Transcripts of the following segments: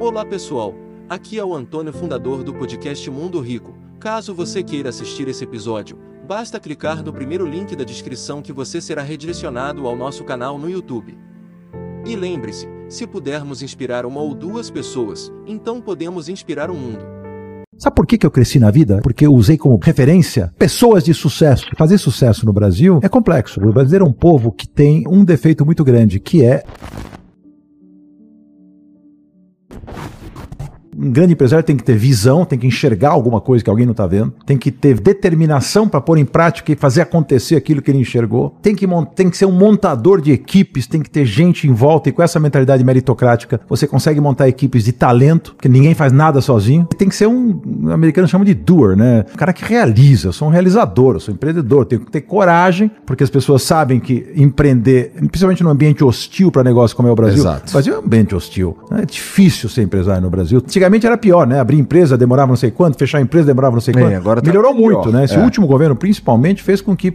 Olá pessoal, aqui é o Antônio, fundador do podcast Mundo Rico. Caso você queira assistir esse episódio, basta clicar no primeiro link da descrição que você será redirecionado ao nosso canal no YouTube. E lembre-se, se pudermos inspirar uma ou duas pessoas, então podemos inspirar o mundo. Sabe por que, que eu cresci na vida? Porque eu usei como referência pessoas de sucesso. Fazer sucesso no Brasil é complexo. O brasileiro é um povo que tem um defeito muito grande, que é um grande empresário tem que ter visão, tem que enxergar alguma coisa que alguém não está vendo, tem que ter determinação para pôr em prática e fazer acontecer aquilo que ele enxergou, tem que, tem que ser um montador de equipes, tem que ter gente em volta e com essa mentalidade meritocrática você consegue montar equipes de talento, porque ninguém faz nada sozinho. Tem que ser um, um americano chama de doer, né? Um cara que realiza, eu sou um realizador, eu sou um empreendedor, tenho que ter coragem, porque as pessoas sabem que empreender, principalmente num ambiente hostil para negócio como é o Brasil, Exato. o Brasil é um ambiente hostil. É difícil ser empresário no Brasil. Antigamente Antigamente era pior, né? Abrir empresa demorava não sei quanto, fechar empresa demorava não sei quanto. É, agora tá Melhorou pior. muito, né? Esse É. último governo, principalmente, fez com que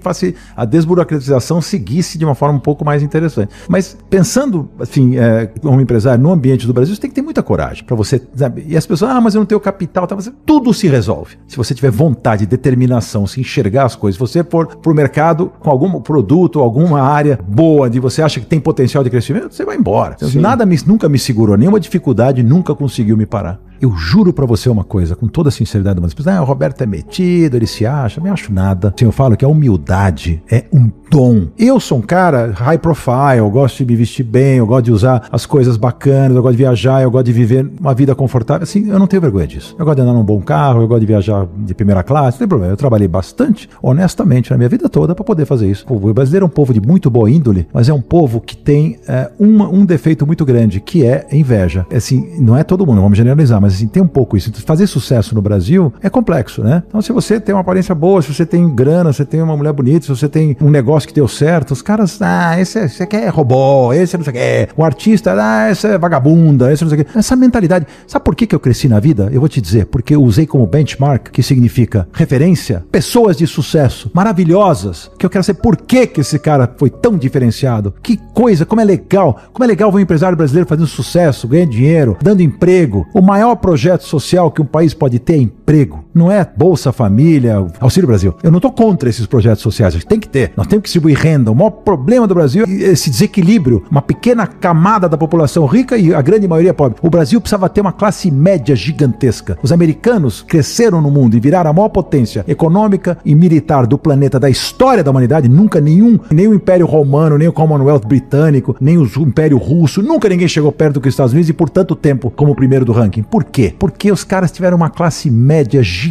a desburocratização seguisse de uma forma um pouco mais interessante. Mas pensando, assim, é, como empresário no ambiente do Brasil, você tem que ter muita coragem para você. sabe? E as pessoas, ah, mas eu não tenho capital, tá? Você- tudo se resolve. Se você tiver vontade, determinação, se enxergar as coisas, você for pro mercado com algum produto, alguma área boa, de você acha que tem potencial de crescimento, você vai embora. Sim. Nada me- nunca me segurou, nenhuma dificuldade nunca conseguiu me parar. Eu juro pra você uma coisa, com toda a sinceridade, mas ah, o Roberto é metido, ele se acha, não me acho nada. Assim, eu falo que a humildade é um dom. Eu sou um cara high profile, eu gosto de me vestir bem, eu gosto de usar as coisas bacanas, eu gosto de viajar, eu gosto de viver uma vida confortável. Assim, eu não tenho vergonha disso. Eu gosto de andar num bom carro, eu gosto de viajar de primeira classe, não tem problema. Eu trabalhei bastante, honestamente, na minha vida toda pra poder fazer isso. O brasileiro é um povo de muito boa índole, mas é um povo que tem é, uma- um defeito muito grande, que é inveja. Assim, não é todo mundo, vamos generalizar, mas assim, tem um pouco isso. Fazer sucesso no Brasil é complexo, né? Então, se você tem uma aparência boa, se você tem grana, se você tem uma mulher bonita, se você tem um negócio que deu certo, os caras, ah, esse, é- esse aqui é robô, esse não sei o que. O artista, ah, esse é vagabunda, esse não sei o que. Essa mentalidade. Sabe por que, que eu cresci na vida? Eu vou te dizer, porque eu usei como benchmark, que significa referência, pessoas de sucesso, maravilhosas, que eu quero saber por que, que esse cara foi tão diferenciado. Que coisa, como é legal, como é legal ver um empresário brasileiro fazendo sucesso, ganhando dinheiro, dando emprego. O maior projeto social que um país pode ter é emprego. Não é Bolsa Família, Auxílio Brasil. Eu não estou contra esses projetos sociais, tem que ter. Nós temos que distribuir renda. O maior problema do Brasil é esse desequilíbrio, uma pequena camada da população rica e a grande maioria pobre. O Brasil precisava ter uma classe média gigantesca. Os americanos cresceram no mundo e viraram a maior potência econômica e militar do planeta da história da humanidade. Nunca nenhum, nem o Império Romano, nem o Commonwealth britânico, nem o Império Russo, nunca ninguém chegou perto do que os Estados Unidos e por tanto tempo como o primeiro do ranking. Por quê? Porque os caras tiveram uma classe média gigantesca,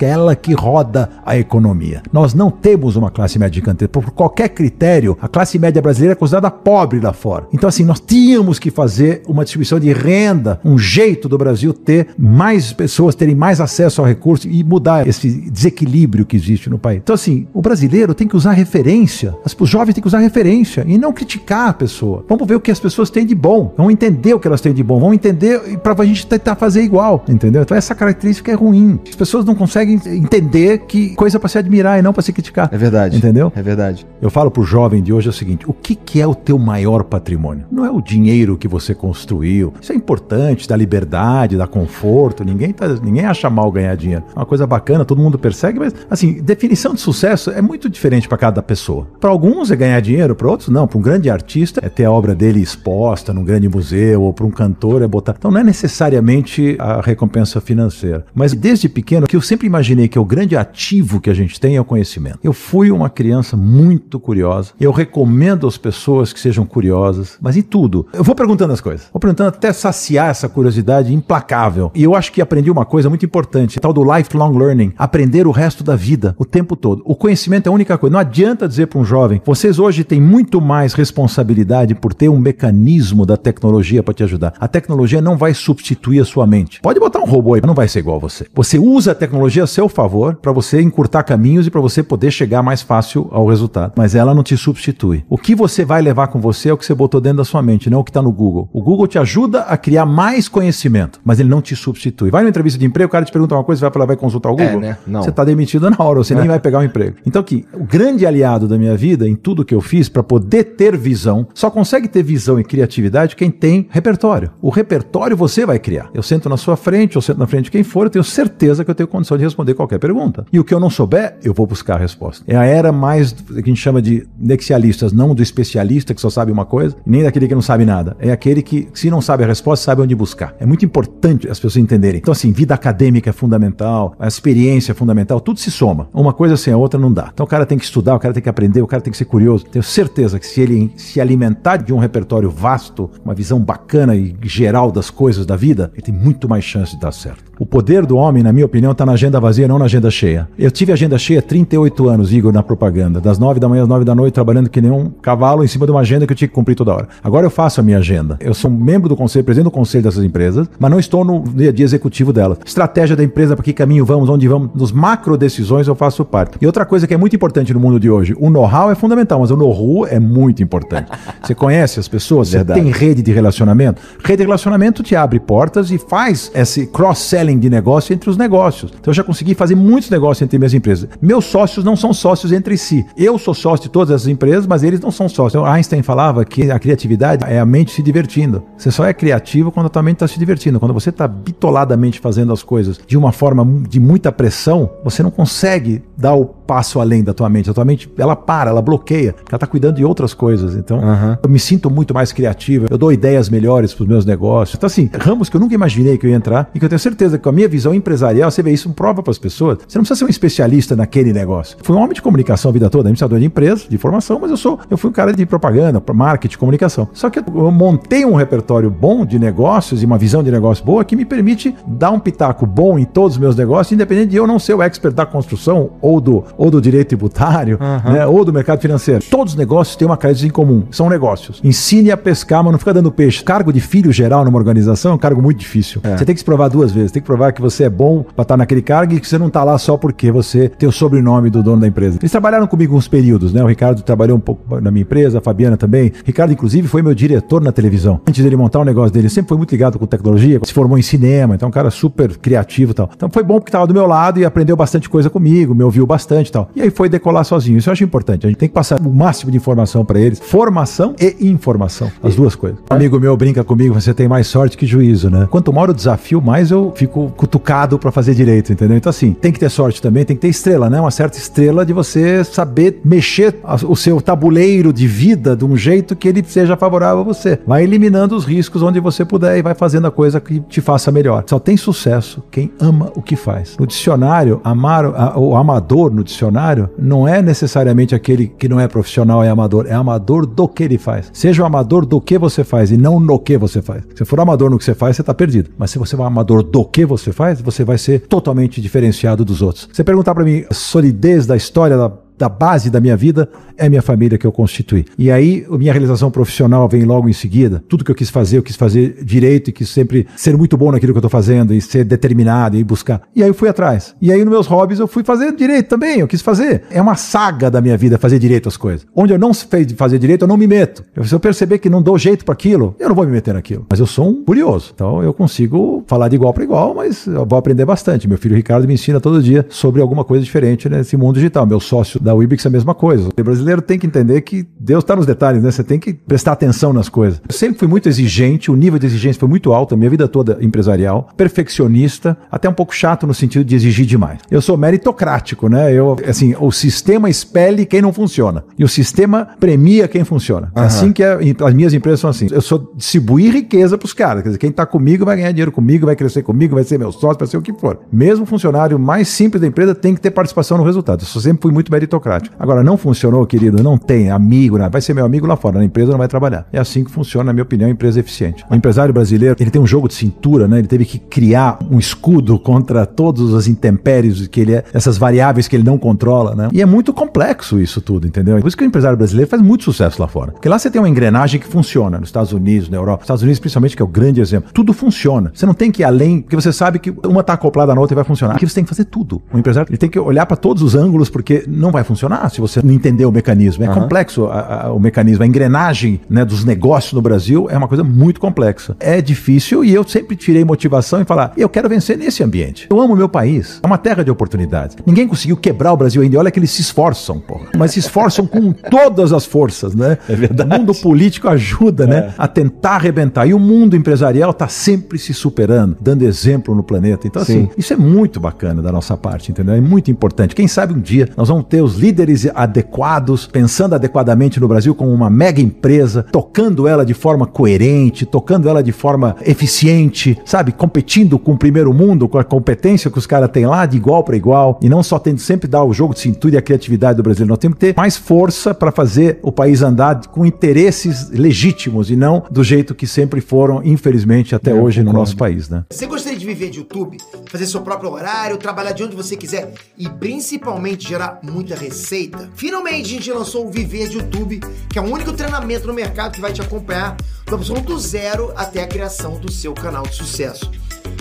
ela que roda a economia. Nós não temos uma classe média gigantesca. Por qualquer critério, a classe média brasileira é considerada pobre lá fora. Então, assim, nós tínhamos que fazer uma distribuição de renda, um jeito do Brasil ter mais pessoas terem mais acesso ao recurso e mudar esse desequilíbrio que existe no país. Então, assim, o brasileiro tem que usar referência. Os jovens têm que usar referência e não criticar a pessoa. Vamos ver o que as pessoas têm de bom. Vamos entender o que elas têm de bom. Vamos entender para a gente tentar fazer igual, entendeu? Então, essa característica é ruim. As pessoas não conseguem entender que coisa para se admirar e não para se criticar. É verdade. Entendeu? É verdade. Eu falo pro jovem de hoje é o seguinte: o que, que é o teu maior patrimônio? Não é o dinheiro que você construiu. Isso é importante, dá liberdade, dá conforto. Ninguém, tá, ninguém acha mal ganhar dinheiro. É uma coisa bacana, todo mundo persegue, mas assim, definição de sucesso é muito diferente para cada pessoa. Para alguns é ganhar dinheiro, para outros não. Para um grande artista é ter a obra dele exposta num grande museu, ou para um cantor é botar. Então não é necessariamente a recompensa financeira. Mas desde pequeno, que eu sempre imaginei que o grande ativo que a gente tem é o conhecimento. Eu fui uma criança muito curiosa. Eu recomendo às pessoas que sejam curiosas, mas em tudo. Eu vou perguntando as coisas. Vou perguntando até saciar essa curiosidade implacável. E eu acho que aprendi uma coisa muito importante, tal do lifelong learning, aprender o resto da vida, o tempo todo. O conhecimento é a única coisa. Não adianta dizer para um jovem, vocês hoje têm muito mais responsabilidade por ter um mecanismo da tecnologia para te ajudar. A tecnologia não vai substituir a sua mente. Pode botar um robô aí, não vai ser igual a você. Você usa a tecnologia a seu favor para você encurtar caminhos e para você poder chegar mais fácil ao resultado. Mas ela não te substitui. O que você vai levar com você é o que você botou dentro da sua mente, não o que está no Google. O Google te ajuda a criar mais conhecimento, mas ele não te substitui. Vai numa entrevista de emprego, o cara te pergunta uma coisa, você vai falar, vai consultar o Google? É, né? Não. Você está demitido na hora, você é. nem vai pegar o um emprego. Então, aqui, o grande aliado da minha vida, em tudo que eu fiz, para poder ter visão, só consegue ter visão e criatividade quem tem repertório. O repertório você vai criar. Eu sento na sua frente, eu sento na frente de quem for, eu tenho certeza que eu tenho condição de responder qualquer pergunta. E o que eu não souber, eu vou buscar a resposta. É a era mais que a gente chama de nexialistas, não do especialista que só sabe uma coisa, nem daquele que não sabe nada. É aquele que, se não sabe a resposta, sabe onde buscar. É muito importante as pessoas entenderem. Então, assim, vida acadêmica é fundamental, a experiência é fundamental, tudo se soma. Uma coisa sem a outra não dá. Então, o cara tem que estudar, o cara tem que aprender, o cara tem que ser curioso. Tenho certeza que se ele se alimentar de um repertório vasto, uma visão bacana e geral das coisas da vida, ele tem muito mais chance de dar certo. O poder do homem, na minha opinião, está na agenda vazia, não na agenda cheia. Eu tive agenda cheia 38 anos, Igor, na propaganda. Das 9 da manhã às 9 da noite, trabalhando que nem um cavalo em cima de uma agenda que eu tinha que cumprir toda hora. Agora eu faço a minha agenda. Eu sou membro do conselho, presidente do conselho dessas empresas, mas não estou no dia a dia executivo delas. Estratégia da empresa, para que caminho vamos, onde vamos, nos macro decisões eu faço parte. E outra coisa que é muito importante no mundo de hoje, o know-how é fundamental, mas o know-how é muito importante. Você conhece as pessoas, você tem rede de relacionamento. Rede de relacionamento te abre portas e faz esse cross-selling de negócio entre os negócios. Então eu já consegui fazer muitos negócios entre minhas empresas. Meus sócios não são sócios entre si. Eu sou sócio de todas essas empresas, mas eles não são sócios. Então, Einstein falava que a criatividade é a mente se divertindo. Você só é criativo quando a tua mente está se divertindo. Quando você está bitoladamente fazendo as coisas de uma forma de muita pressão, você não consegue dar o passo além da tua mente. A tua mente, ela para, ela bloqueia, ela está cuidando de outras coisas. Então, uhum. eu me sinto muito mais criativo, eu dou ideias melhores para os meus negócios. Então, assim, ramos que eu nunca imaginei que eu ia entrar e que eu tenho certeza que com a minha visão empresarial, você vê isso, prova para as pessoas. Você não precisa ser um especialista naquele negócio. Fui um homem de comunicação a vida toda, administrador de empresa, de formação, mas eu sou, eu fui um cara de propaganda, marketing, comunicação. Só que eu montei um repertório bom de negócios e uma visão de negócio boa que me permite dar um pitaco bom em todos os meus negócios, independente de eu não ser o expert da construção ou do, ou do direito tributário, uhum. né, ou do mercado financeiro. Todos os negócios têm uma característica em comum, são negócios. Ensine a pescar, mas não fica dando peixe. Cargo de filho geral numa organização é um cargo muito difícil. É. Você tem que se provar duas vezes. Tem que provar que você é bom para estar naquele cargo e que você não está lá só porque você tem o sobrenome do dono da empresa. Eles trabalharam comigo uns períodos, né? O Ricardo trabalhou um pouco na minha empresa, a Fabiana também. Ricardo, inclusive, foi meu diretor na televisão. Antes dele montar o negócio dele, sempre foi muito ligado com tecnologia, se formou em cinema, então é um cara super criativo e tal. Então foi bom porque estava do meu lado e aprendeu bastante coisa comigo, me ouviu bastante e tal. E aí foi decolar sozinho. Isso eu acho importante. A gente tem que passar o máximo de informação para eles. Formação e informação. As duas coisas. Um amigo meu brinca comigo, você tem mais sorte que juízo, né? Quanto maior o desafio, mais eu fico cutucado para fazer direito, entendeu? Então assim, tem que ter sorte também, tem que ter estrela, né? Uma certa estrela de você saber mexer o seu tabuleiro de vida de um jeito que ele seja favorável a você. Vai eliminando os riscos onde você puder e vai fazendo a coisa que te faça melhor. Só tem sucesso quem ama o que faz. No dicionário, amar o amador no dicionário não é necessariamente aquele que não é profissional é amador, é amador do que ele faz. Seja o amador do que você faz e não no que você faz. Se for amador no que você faz, você está perdido. Mas se você for amador do que você faz, você vai ser totalmente diferenciado dos outros. Você perguntar para mim a solidez da história da da base da minha vida é minha família que eu constituí. E aí, minha realização profissional vem logo em seguida. Tudo que eu quis fazer, eu quis fazer direito e quis sempre ser muito bom naquilo que eu estou fazendo e ser determinado e buscar. E aí eu fui atrás. E aí, nos meus hobbies, eu fui fazer direito também. Eu quis fazer. É uma saga da minha vida fazer direito as coisas. Onde eu não sei fazer direito, eu não me meto. Se eu perceber que não dou jeito para aquilo, eu não vou me meter naquilo. Mas eu sou um curioso. Então eu consigo falar de igual para igual, mas eu vou aprender bastante. Meu filho Ricardo me ensina todo dia sobre alguma coisa diferente nesse mundo digital. Meu sócio da Wibix é a mesma coisa. O brasileiro tem que entender que Deus está nos detalhes, né? Você tem que prestar atenção nas coisas. Eu sempre fui muito exigente, o nível de exigência foi muito alto, a minha vida toda empresarial, perfeccionista, até um pouco chato no sentido de exigir demais. Eu sou meritocrático, né? Eu, assim, o sistema expele quem não funciona e o sistema premia quem funciona. Uhum. Assim que é, as minhas empresas são assim. Eu sou distribuir riqueza para os caras. Quer dizer, quem está comigo vai ganhar dinheiro comigo, vai crescer comigo, vai ser meu sócio, vai ser o que for. Mesmo funcionário mais simples da empresa tem que ter participação no resultado. Eu sempre fui muito meritocrático meritocrático. Agora, não funcionou, querido, não tem amigo, né? vai ser meu amigo lá fora, na empresa não vai trabalhar. É assim que funciona, na minha opinião, a empresa eficiente. O empresário brasileiro, ele tem um jogo de cintura, né? Ele teve que criar um escudo contra todas as intempéries que ele é, essas variáveis que ele não controla, né? E é muito complexo isso tudo, entendeu? Por isso que o empresário brasileiro faz muito sucesso lá fora. Porque lá você tem uma engrenagem que funciona, nos Estados Unidos, na Europa. Estados Unidos, principalmente, que é o grande exemplo. Tudo funciona. Você não tem que ir além, porque você sabe que uma está acoplada na outra e vai funcionar. Aqui você tem que fazer tudo. O empresário ele tem que olhar para todos os ângulos, porque não vai funcionar se você não entender o mecanismo. É uhum. complexo a, a, o mecanismo. A engrenagem né, dos negócios no Brasil é uma coisa muito complexa. É difícil e eu sempre tirei motivação em falar: eu quero vencer nesse ambiente. Eu amo meu país. É uma terra de oportunidades. Ninguém conseguiu quebrar o Brasil ainda. Olha que eles se esforçam, porra. Mas se esforçam com todas as forças, né? É verdade. O mundo político ajuda, né, é. né? A tentar arrebentar. E o mundo empresarial está sempre se superando, dando exemplo no planeta. Então, Sim. assim, isso é muito bacana da nossa parte, entendeu? É muito importante. Quem sabe um dia nós vamos ter os líderes adequados, pensando adequadamente no Brasil como uma mega empresa, tocando ela de forma coerente, tocando ela de forma eficiente, sabe? Competindo com o primeiro mundo, com a competência que os caras têm lá, de igual para igual, e não só tendo sempre dar o jogo de cintura e a criatividade do Brasil. Nós temos que ter mais força para fazer o país andar com interesses legítimos e não do jeito que sempre foram, infelizmente, até hoje no nosso país, né? Você gostaria de viver de YouTube, fazer seu próprio horário, trabalhar de onde você quiser e principalmente gerar muita receita? Finalmente a gente lançou o Viver de YouTube, que é o único treinamento no mercado que vai te acompanhar do absoluto zero até a criação do seu canal de sucesso.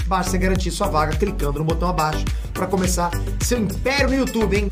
Basta garantir sua vaga clicando no botão abaixo para começar seu império no YouTube, hein?